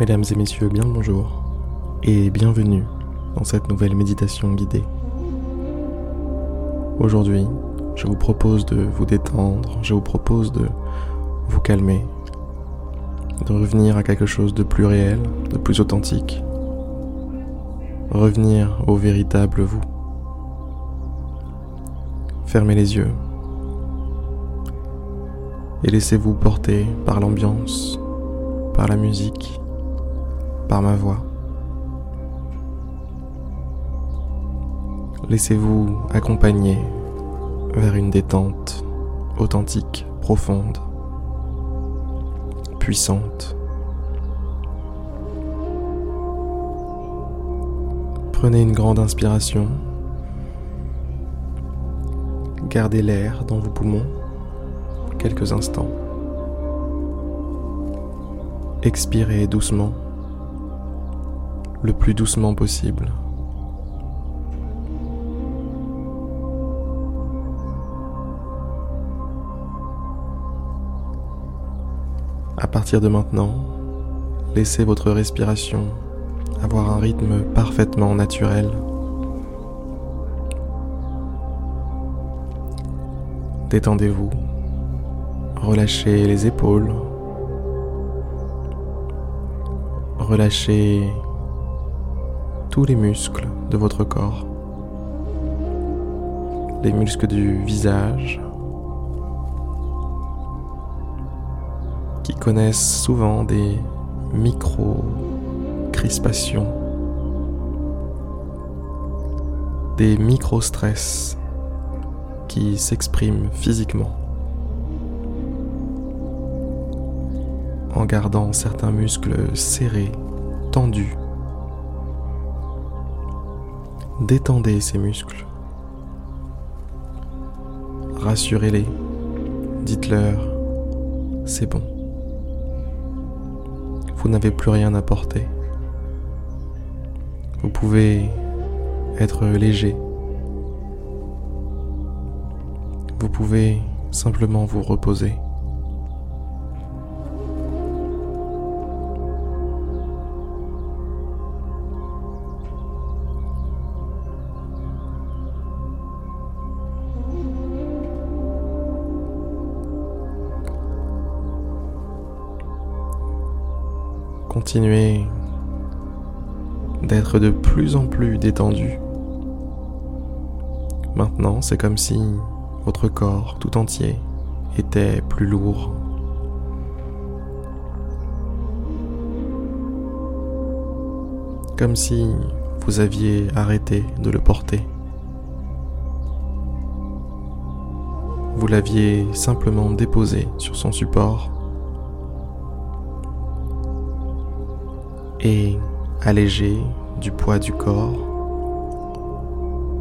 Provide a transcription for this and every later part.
Mesdames et messieurs, bien le bonjour et bienvenue dans cette nouvelle méditation guidée. Aujourd'hui, je vous propose de vous détendre, je vous propose de vous calmer, de revenir à quelque chose de plus réel, de plus authentique, revenir au véritable vous. Fermez les yeux et laissez-vous porter par l'ambiance, par la musique, par ma voix. Laissez-vous accompagner vers une détente authentique, profonde, puissante. Prenez une grande inspiration. Gardez l'air dans vos poumons quelques instants. Expirez doucement, le plus doucement possible. À partir de maintenant, laissez votre respiration avoir un rythme parfaitement naturel. Détendez-vous Relâchez les épaules. Relâchez tous les muscles de votre corps. Les muscles du visage qui connaissent souvent des micro-crispations, des micro-stress qui s'expriment physiquement. en gardant certains muscles serrés, tendus. Détendez ces muscles. Rassurez-les. Dites-leur, c'est bon. Vous n'avez plus rien à porter. Vous pouvez être léger. Vous pouvez simplement vous reposer. Continuez d'être de plus en plus détendu. Maintenant, c'est comme si votre corps tout entier était plus lourd. Comme si vous aviez arrêté de le porter. Vous l'aviez simplement déposé sur son support et allégé du poids du corps,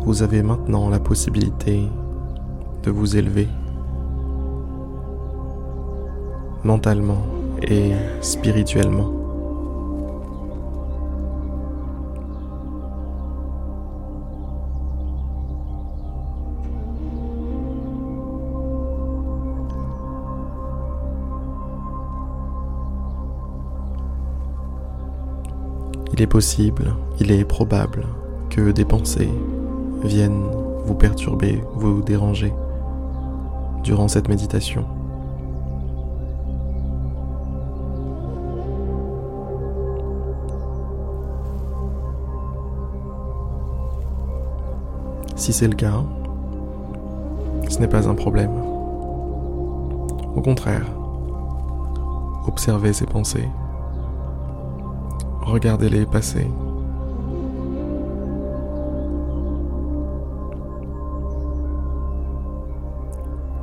vous avez maintenant la possibilité de vous élever mentalement et spirituellement. Il est possible, il est probable que des pensées viennent vous perturber, vous déranger durant cette méditation. Si c'est le cas, ce n'est pas un problème. Au contraire, observez ces pensées Regardez-les passer.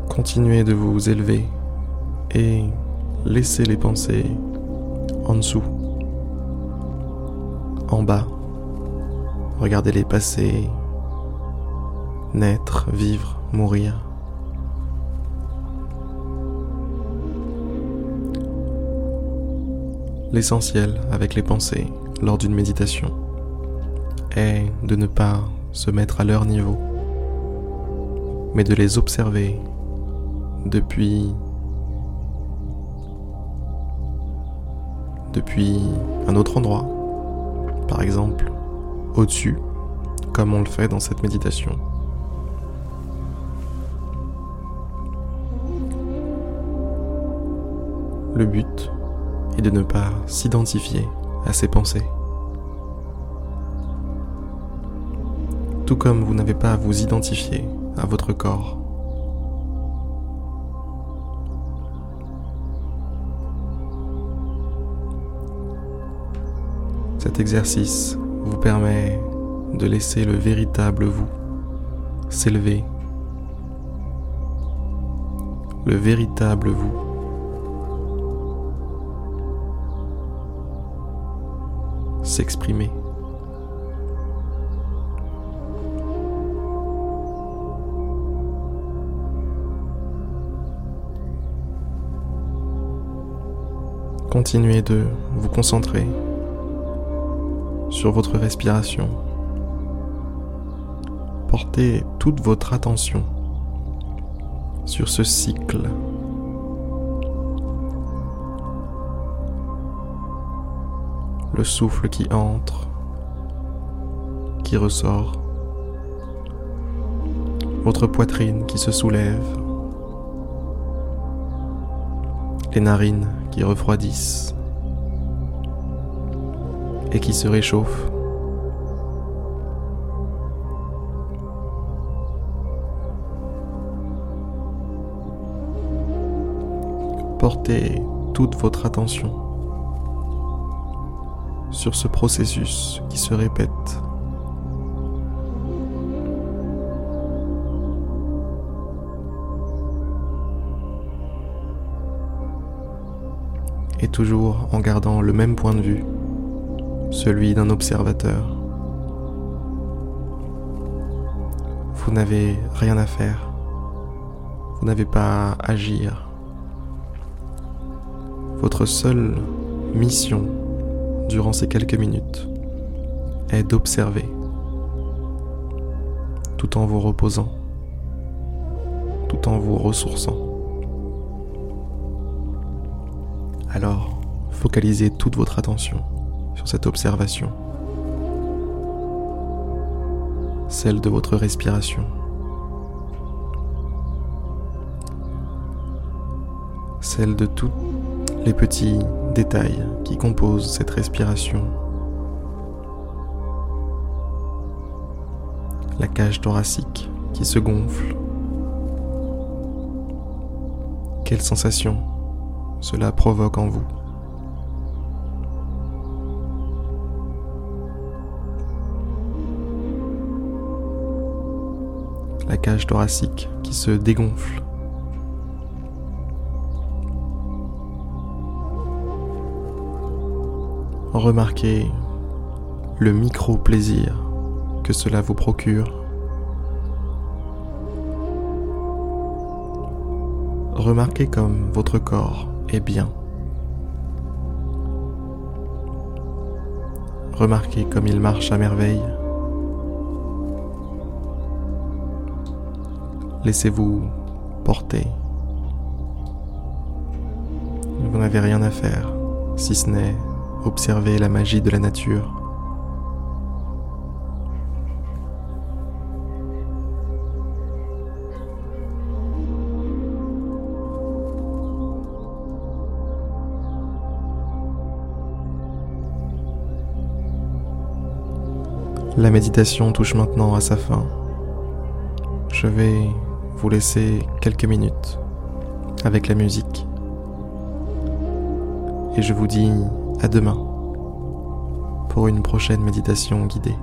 Continuez de vous élever et laissez les pensées en dessous, en bas. Regardez-les passer, naître, vivre, mourir. L'essentiel avec les pensées lors d'une méditation est de ne pas se mettre à leur niveau, mais de les observer depuis depuis un autre endroit, par exemple au-dessus, comme on le fait dans cette méditation. Le but est de ne pas s'identifier à ses pensées. Tout comme vous n'avez pas à vous identifier à votre corps. Cet exercice vous permet de laisser le véritable vous s'élever. Le véritable vous Continuez de vous concentrer sur votre respiration. Portez toute votre attention sur ce cycle le souffle qui entre, qui ressort, votre poitrine qui se soulève, les narines qui refroidissent et qui se réchauffent. Portez toute votre attention sur ce processus qui se répète. Et toujours en gardant le même point de vue, celui d'un observateur. Vous n'avez rien à faire. Vous n'avez pas à agir. Votre seule mission durant ces quelques minutes est d'observer tout en vous reposant, tout en vous ressourçant. Alors, focalisez toute votre attention sur cette observation, celle de votre respiration. celle de tous les petits qui composent cette respiration. La cage thoracique qui se gonfle. Quelle sensation cela provoque en vous? La cage thoracique qui se dégonfle. Remarquez le micro-plaisir que cela vous procure. Remarquez comme votre corps est bien. Remarquez comme il marche à merveille. Laissez-vous porter. Vous n'avez rien à faire, si ce n'est observer la magie de la nature. La méditation touche maintenant à sa fin. Je vais vous laisser quelques minutes avec la musique. Et je vous dis à demain pour une prochaine méditation guidée.